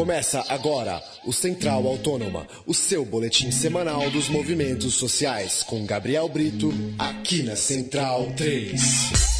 Começa agora o Central Autônoma, o seu boletim semanal dos movimentos sociais, com Gabriel Brito, aqui na Central 3.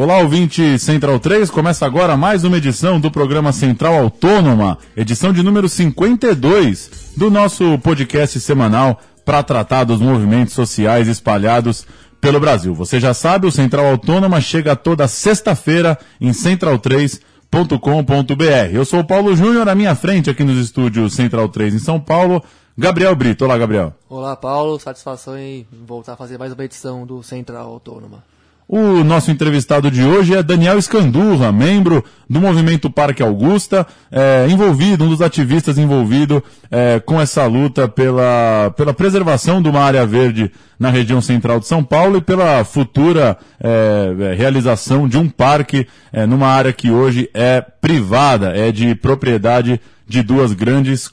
Olá, ouvinte Central 3. Começa agora mais uma edição do programa Central Autônoma, edição de número 52 do nosso podcast semanal para tratar dos movimentos sociais espalhados pelo Brasil. Você já sabe, o Central Autônoma chega toda sexta-feira em central3.com.br. Eu sou o Paulo Júnior, à minha frente aqui nos estúdios Central 3 em São Paulo, Gabriel Brito. Olá, Gabriel. Olá, Paulo. Satisfação em voltar a fazer mais uma edição do Central Autônoma. O nosso entrevistado de hoje é Daniel Escandurra, membro do Movimento Parque Augusta, é, envolvido, um dos ativistas envolvido é, com essa luta pela, pela preservação de uma área verde na região central de São Paulo e pela futura é, realização de um parque é, numa área que hoje é privada, é de propriedade de duas grandes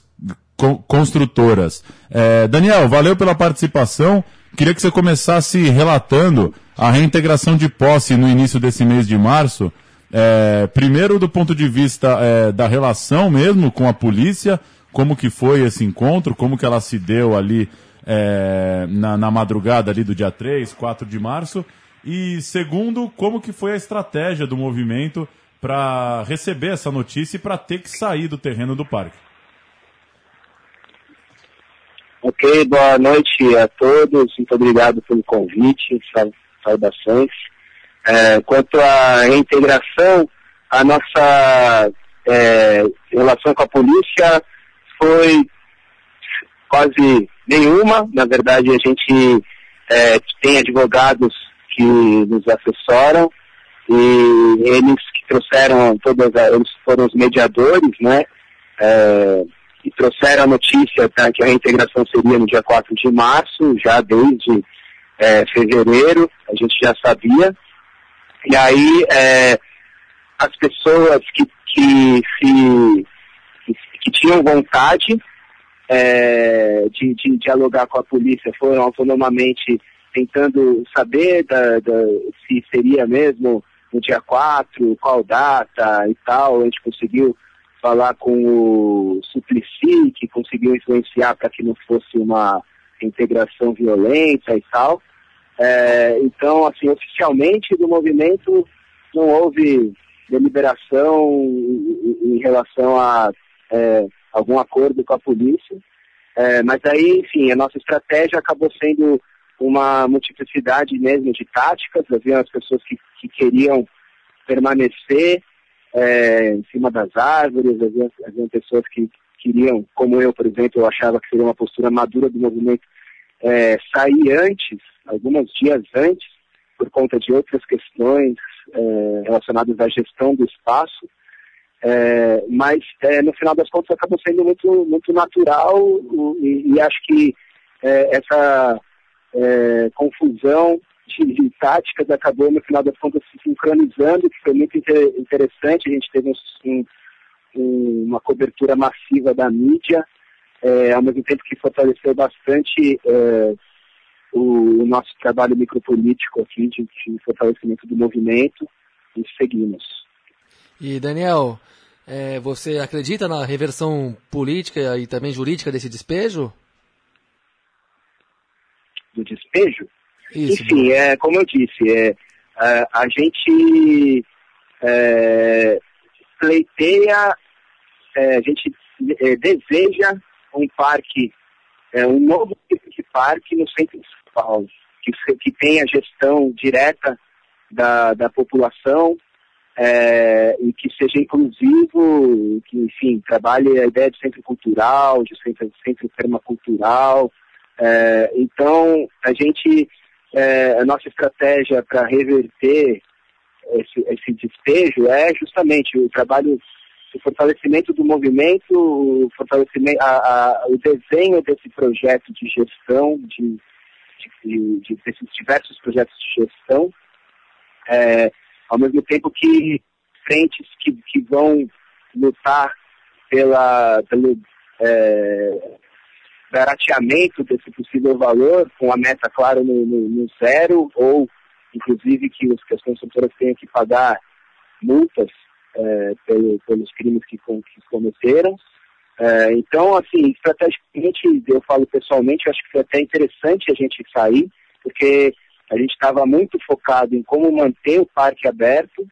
co construtoras. É, Daniel, valeu pela participação. Queria que você começasse relatando a reintegração de posse no início desse mês de março. É, primeiro, do ponto de vista é, da relação mesmo com a polícia, como que foi esse encontro, como que ela se deu ali é, na, na, madrugada ali do dia 3, 4 de março. E segundo, como que foi a estratégia do movimento para receber essa notícia e para ter que sair do terreno do parque. Ok, boa noite a todos, muito obrigado pelo convite, saudações. É, quanto à reintegração, a nossa é, relação com a polícia foi quase nenhuma, na verdade a gente é, tem advogados que nos assessoram e eles que trouxeram todas, eles foram os mediadores, né? É, e trouxeram a notícia tá, que a reintegração seria no dia 4 de março, já desde é, fevereiro, a gente já sabia. E aí é, as pessoas que, que, se, que, que tinham vontade é, de, de, dialogar com a polícia foram autonomamente tentando saber da, da, se seria mesmo no dia 4, qual data e tal. A gente conseguiu falar com o Suplicy, que conseguiu influenciar para que não fosse uma integração violenta e tal. É, então, assim, oficialmente do movimento não houve deliberação em, relação a é, algum acordo com a polícia. É, mas aí, enfim, a nossa estratégia acabou sendo uma multiplicidade mesmo de táticas. Havia as pessoas que, que queriam permanecer é, em cima das árvores, havia, havia pessoas que queriam, como eu, por exemplo, eu achava que seria uma postura madura do movimento, é, sair antes, alguns dias antes, por conta de outras questões é, relacionadas à gestão do espaço, é, mas é, no final das contas acabou sendo muito, muito natural e, e acho que é, essa é, confusão de, táticas acabou, no final das contas, se sincronizando, que foi muito inter, interessante. A gente teve um, um, uma cobertura massiva da mídia, é, ao mesmo tempo que fortaleceu bastante é, o, o, nosso trabalho micropolítico aqui, de, de, fortalecimento do movimento, e seguimos. E, Daniel, é, você acredita na reversão política e também jurídica desse despejo? Do despejo? Isso, Enfim, é, como eu disse, é, a, a gente é, pleiteia, é, a gente é, deseja um parque, é, um novo tipo de parque no centro de São Paulo, que, que tenha gestão direta da, da população é, e que seja inclusivo, que, enfim, trabalhe a ideia de centro cultural, de centro, centro permacultural. É, então, a gente é, a nossa estratégia para reverter esse, esse despejo é justamente o trabalho, o fortalecimento do movimento, o, fortalecimento, a, a, o desenho desse projeto de gestão, de, de, de desses diversos projetos de gestão, é, ao mesmo tempo que frentes que, que vão lutar pela, pelo, é, barateamento desse possível valor, com a meta, claro, no, no, no zero, ou inclusive que, os, que as construtoras tenham que pagar multas é, pelo, pelos crimes que, que cometeram. É, então, assim, estrategicamente, eu falo pessoalmente, eu acho que foi até interessante a gente sair, porque a gente estava muito focado em como manter o parque aberto,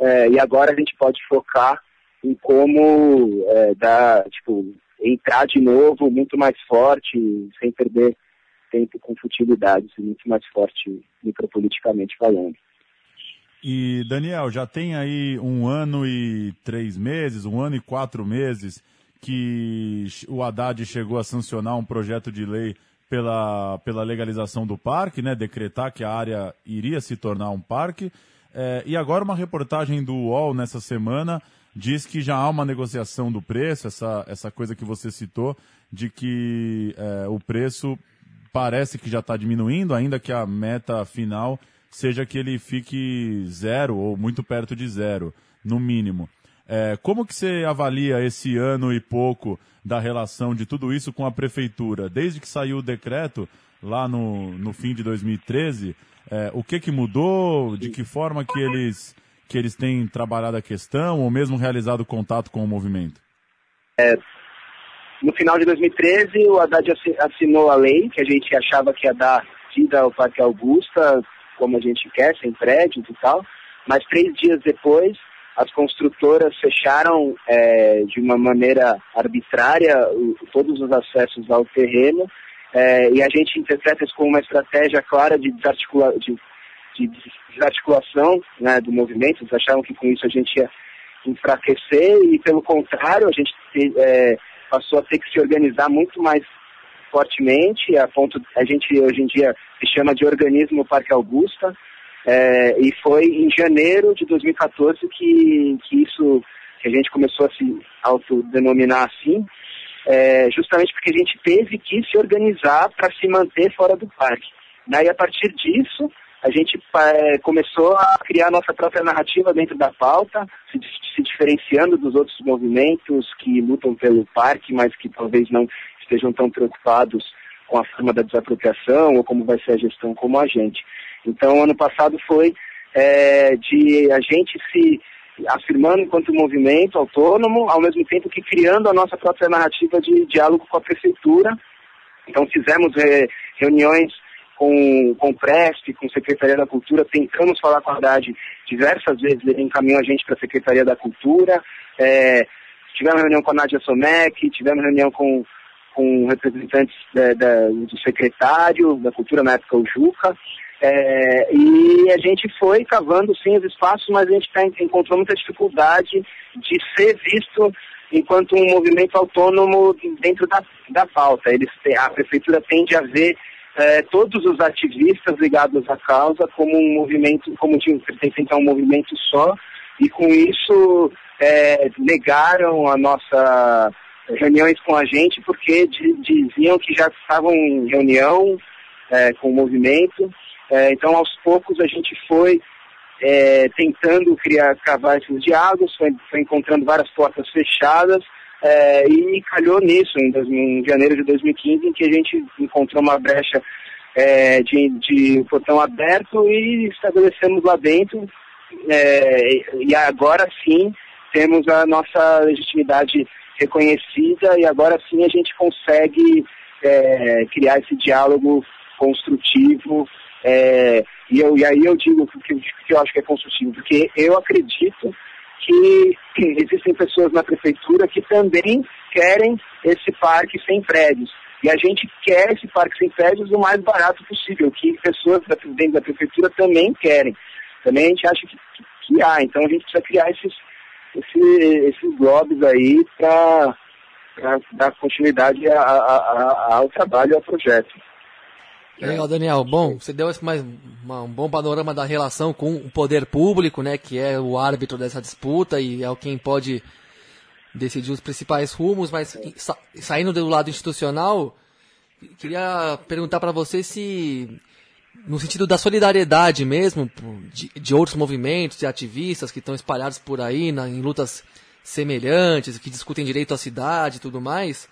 é, e agora a gente pode focar em como é, dar, tipo, entrar de novo muito mais forte, sem perder tempo com futilidades, muito mais forte micropoliticamente falando. E, Daniel, já tem aí um ano e três meses, um ano e quatro meses que o Haddad chegou a sancionar um projeto de lei pela, pela legalização do parque, né, decretar que a área iria se tornar um parque. É, e agora uma reportagem do UOL nessa semana diz que já há uma negociação do preço, essa, essa coisa que você citou, de que é, o preço parece que já está diminuindo, ainda que a meta final seja que ele fique zero ou muito perto de zero, no mínimo. É, como que você avalia esse ano e pouco da relação de tudo isso com a prefeitura? Desde que saiu o decreto, lá no, no fim de 2013, é, o que que mudou? De que forma que eles, que eles têm trabalhado a questão ou mesmo realizado contato com o movimento? É, no final de 2013, o Haddad assinou a lei que a gente achava que ia dar vida ao Parque Augusta, como a gente quer, sem prédios e tal. Mas três dias depois, as construtoras fecharam é, de uma maneira arbitrária o, todos os acessos ao terreno é, e a gente interpreta isso como uma estratégia clara de, desarticula de, de desarticulação né, do movimento. Eles achavam que com isso a gente ia enfraquecer e, pelo contrário, a gente é, passou a ter que se organizar muito mais fortemente, a ponto a gente hoje em dia se chama de organismo Parque Augusta, é, e foi em janeiro de 2014 que, que isso, que a gente começou a se autodenominar assim, é, justamente porque a gente teve que se organizar para se manter fora do parque. Daí, a partir disso, a gente é, começou a criar nossa própria narrativa dentro da pauta, se, se, diferenciando dos outros movimentos que lutam pelo parque, mas que talvez não estejam tão preocupados com a forma da desapropriação ou como vai ser a gestão como a gente. Então, ano passado foi é, de a gente se afirmando enquanto movimento autônomo, ao mesmo tempo que criando a nossa própria narrativa de diálogo com a prefeitura. Então, fizemos é, reuniões com, com o Presp, com a Secretaria da Cultura, tentamos falar com a Haddad diversas vezes, ele encaminhou a gente para a Secretaria da Cultura, é, tivemos reunião com a Nádia Somek, tivemos reunião com, com representantes da, da, do secretário da Cultura, na época o Juca, é, e a gente foi cavando sim os espaços, mas a gente tá, encontrou muita dificuldade de ser visto enquanto um movimento autônomo dentro da, da pauta. Eles, a prefeitura tende a ver é, todos os ativistas ligados à causa como um movimento, como de, pertencente a um movimento só, e com isso é, negaram a nossa reuniões com a gente porque diziam que já estavam em reunião é, com o movimento é, então, aos poucos, a gente foi é, tentando criar, cavar esses diálogos, foi, foi encontrando várias portas fechadas, é, e calhou nisso, em, em, janeiro de 2015, em que a gente encontrou uma brecha é, de, de portão aberto e estabelecemos lá dentro. É, e agora sim temos a nossa legitimidade reconhecida e agora sim a gente consegue é, criar esse diálogo construtivo é, e, eu, e aí eu digo que, que, eu acho que é construtivo, porque eu acredito que existem pessoas na prefeitura que também querem esse parque sem prédios. E a gente quer esse parque sem prédios o mais barato possível, que pessoas dentro da prefeitura também querem. Também a gente acha que, que há. Então a gente precisa criar esses, esses, esses lobbies aí para dar continuidade a, a, a, ao trabalho, ao projeto. Legal, Daniel. Bom, você deu mais uma, um bom panorama da relação com o poder público, né, que é o árbitro dessa disputa e é quem pode decidir os principais rumos, mas sa saindo do lado institucional, queria perguntar para você se, no sentido da solidariedade mesmo, de, de outros movimentos, de ativistas que estão espalhados por aí na, em lutas semelhantes, que discutem direito à cidade e tudo mais,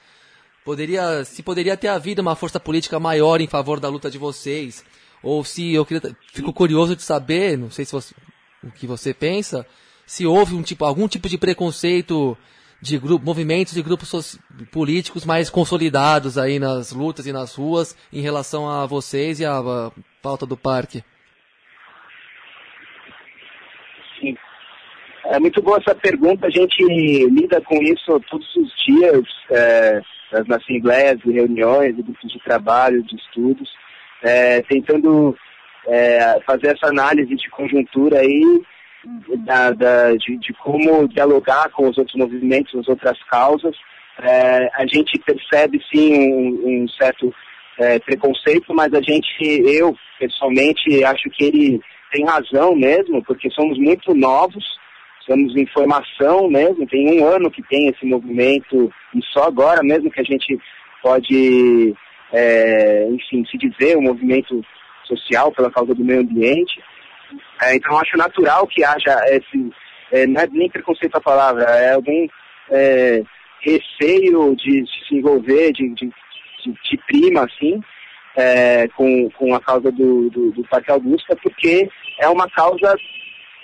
poderia, se poderia ter havido uma força política maior em favor da luta de vocês, ou se eu queria, fico curioso de saber, não sei se você, o que você pensa, se houve um tipo, algum tipo de preconceito de grupo, movimentos e grupos políticos mais consolidados aí nas lutas e nas ruas em relação a vocês e a, a pauta do parque? Sim. É muito boa essa pergunta. A gente lida com isso todos os dias é, nas assembleias e reuniões, grupos de trabalho, de estudos, é, tentando é, fazer essa análise de conjuntura aí da, da, de, de, como dialogar com os outros movimentos, as outras causas. É, a gente percebe sim um, um certo é, preconceito, mas a gente, eu pessoalmente, acho que ele tem razão mesmo, porque somos muito novos, estamos em formação mesmo, tem um ano que tem esse movimento, e só agora mesmo que a gente pode, é, enfim, se dizer um movimento social pela causa do meio ambiente. É, então acho natural que haja esse, é, não é nem preconceito a palavra, é algum é, receio de, de, se envolver, de, de, de prima, assim, é, com, com a causa do, do, do, Parque Augusta, porque é uma causa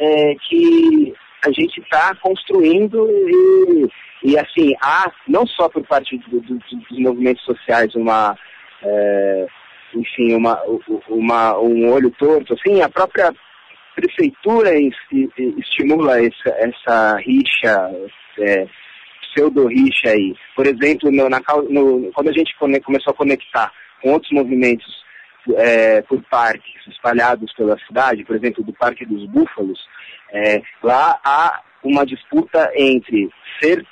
é, que a gente está construindo e, e, assim, há, não só por parte do, dos movimentos sociais, uma, é, enfim, uma, uma, um olho torto, assim, a própria prefeitura estimula essa, essa rixa, é, pseudo-rixa aí. Por exemplo, no, na, no, quando a gente começou a conectar com outros movimentos é, por parques espalhados pela cidade, por exemplo, do Parque dos Búfalos, é, lá há uma disputa entre ser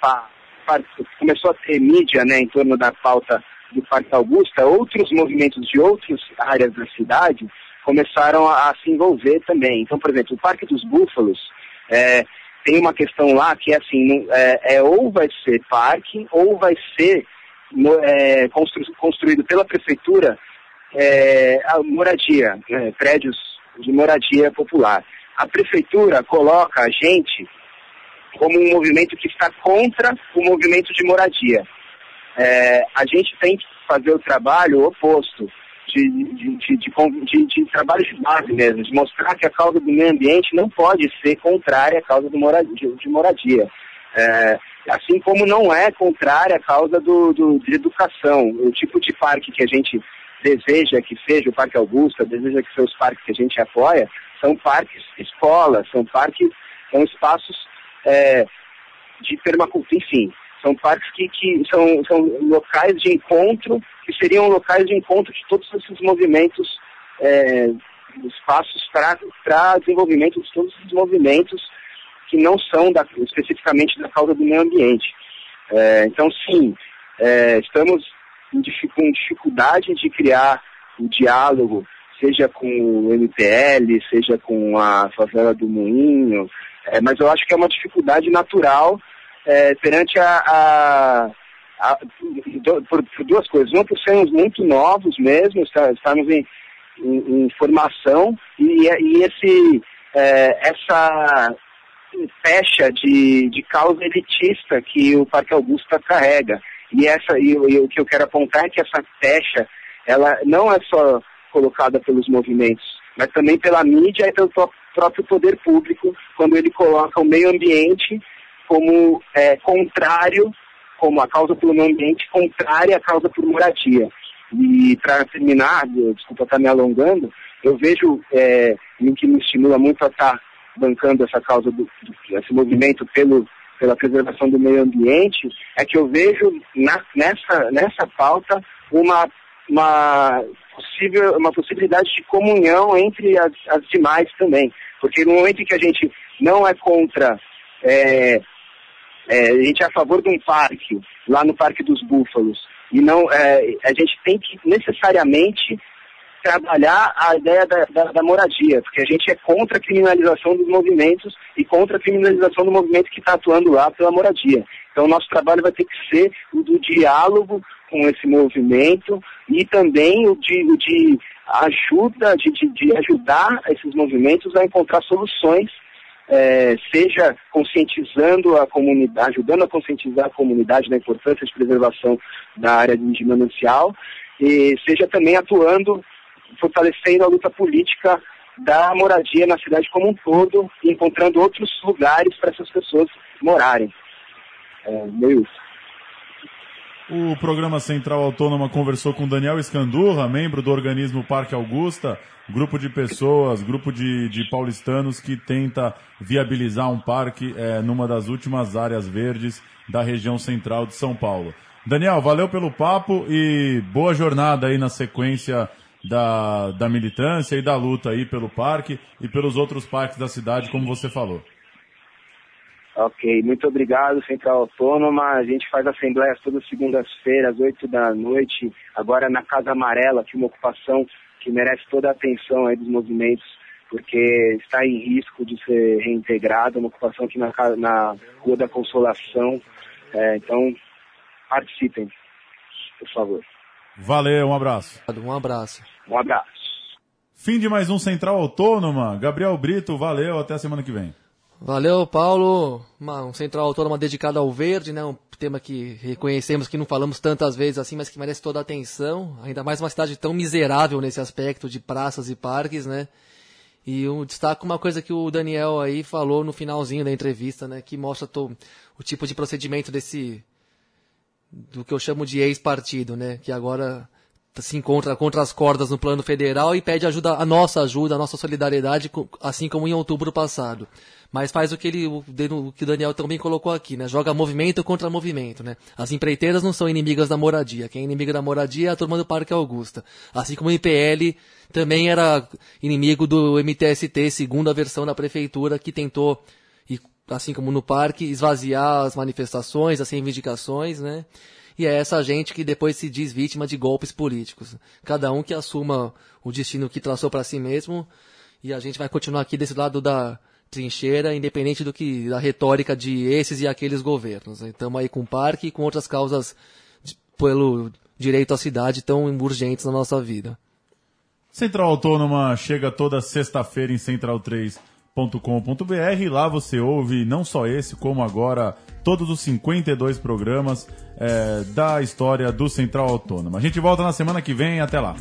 começou a ter mídia né, em torno da pauta do Parque Augusta, outros movimentos de outras áreas da cidade começaram a, a, se envolver também. Então, por exemplo, o Parque dos Búfalos é, tem uma questão lá que é assim, é, é ou vai ser parque ou vai ser é, constru, construído pela prefeitura é, a moradia, né, prédios de moradia popular. A prefeitura coloca a gente como um movimento que está contra o movimento de moradia. É, a gente tem que fazer o trabalho oposto de, de, de, de, trabalho de base mesmo, de mostrar que a causa do meio ambiente não pode ser contrária à causa do de moradia. É, assim como não é contrária à causa do, do, de educação. O tipo de parque que a gente deseja que seja o Parque Augusta, deseja que sejam os parques que a gente apoia, são parques escolas, são parques, são espaços é, de permacultura, enfim, são parques que, que são, são locais de encontro, que seriam locais de encontro de todos esses movimentos, é, espaços para desenvolvimento de todos esses movimentos que não são da, especificamente da causa do meio ambiente. É, então, sim, é, estamos com dificuldade de criar o um diálogo, seja com o MPL, seja com a favela do Moinho, é, mas eu acho que é uma dificuldade natural é, perante a, a, a por, por, duas coisas. Uma, por sermos muito novos mesmo, estamos em, em, em formação e, e esse, é, essa pecha de, de causa elitista que o Parque Augusta carrega. E, essa, e, e o que eu quero apontar é que essa pecha, ela não é só colocada pelos movimentos, mas também pela mídia e pelo próprio poder público, quando ele coloca o meio ambiente como é, contrário, como a causa pelo meio ambiente contrária à causa por moradia. E para terminar, desculpa estar me alongando, eu vejo é, o que me estimula muito a estar bancando essa causa, do, do, esse movimento pelo, pela preservação do meio ambiente, é que eu vejo na, nessa, nessa pauta uma, uma, possível, uma possibilidade de comunhão entre as, as demais também. Porque no momento em que a gente não é contra é, é, a gente é a favor de um parque, lá no Parque dos Búfalos, e não, é, a gente tem que necessariamente trabalhar a ideia da, da, da, moradia, porque a gente é contra a criminalização dos movimentos e contra a criminalização do movimento que está atuando lá pela moradia. Então, nosso trabalho vai ter que ser o do diálogo com esse movimento e também o de, o de ajuda, de, de, de ajudar esses movimentos a encontrar soluções é, seja conscientizando a comunidade, ajudando a conscientizar a comunidade da importância de preservação da área de manancial, e seja também atuando, fortalecendo a luta política da moradia na cidade como um todo encontrando outros lugares para essas pessoas morarem. É, meio isso. O programa Central Autônoma conversou com Daniel Escandurra, membro do organismo Parque Augusta, grupo de pessoas, grupo de, de paulistanos que tenta viabilizar um parque é, numa das últimas áreas verdes da região central de São Paulo. Daniel, valeu pelo papo e boa jornada aí na sequência da, da militância e da luta aí pelo parque e pelos outros parques da cidade, como você falou. Ok, muito obrigado, Central Autônoma. A gente faz assembleias todas segundas-feiras, 8 da noite, agora na Casa Amarela, que é uma ocupação que merece toda a atenção aí dos movimentos, porque está em risco de ser reintegrada, uma ocupação aqui na, na Rua da Consolação. É, então, participem, por favor. Valeu, um abraço. Um abraço. Um abraço. Fim de mais um Central Autônoma. Gabriel Brito, valeu, até a semana que vem. Valeu, Paulo. Uma, um Central Autônoma dedicado ao verde, né? Um tema que reconhecemos que não falamos tantas vezes assim, mas que merece toda a atenção. Ainda mais uma cidade tão miserável nesse aspecto de praças e parques, né? E um destaco uma coisa que o Daniel aí falou no finalzinho da entrevista, né? Que mostra o tipo de procedimento desse do que eu chamo de ex-partido, né? Que agora se encontra contra as cordas no plano federal e pede ajuda, a nossa ajuda, a nossa solidariedade, assim como em outubro passado. Mas faz o que ele, o que o Daniel também colocou aqui, né? Joga movimento contra movimento, né? As empreiteiras não são inimigas da moradia. Quem é inimigo da moradia é a turma do Parque Augusta. Assim como o IPL também era inimigo do MTST, segunda versão da prefeitura, que tentou, assim como no parque, esvaziar as manifestações, as reivindicações, né? e é essa gente que depois se diz vítima de golpes políticos. Cada um que assuma o destino que traçou para si mesmo, e a gente vai continuar aqui desse lado da trincheira, independente do que da retórica de esses e aqueles governos. Estamos aí com o parque e com outras causas de, pelo direito à cidade tão urgentes na nossa vida. Central Autônoma chega toda sexta-feira em central3.com.br. Lá você ouve não só esse, como agora todos os 52 programas é, da história do Central Autônoma. A gente volta na semana que vem. Até lá.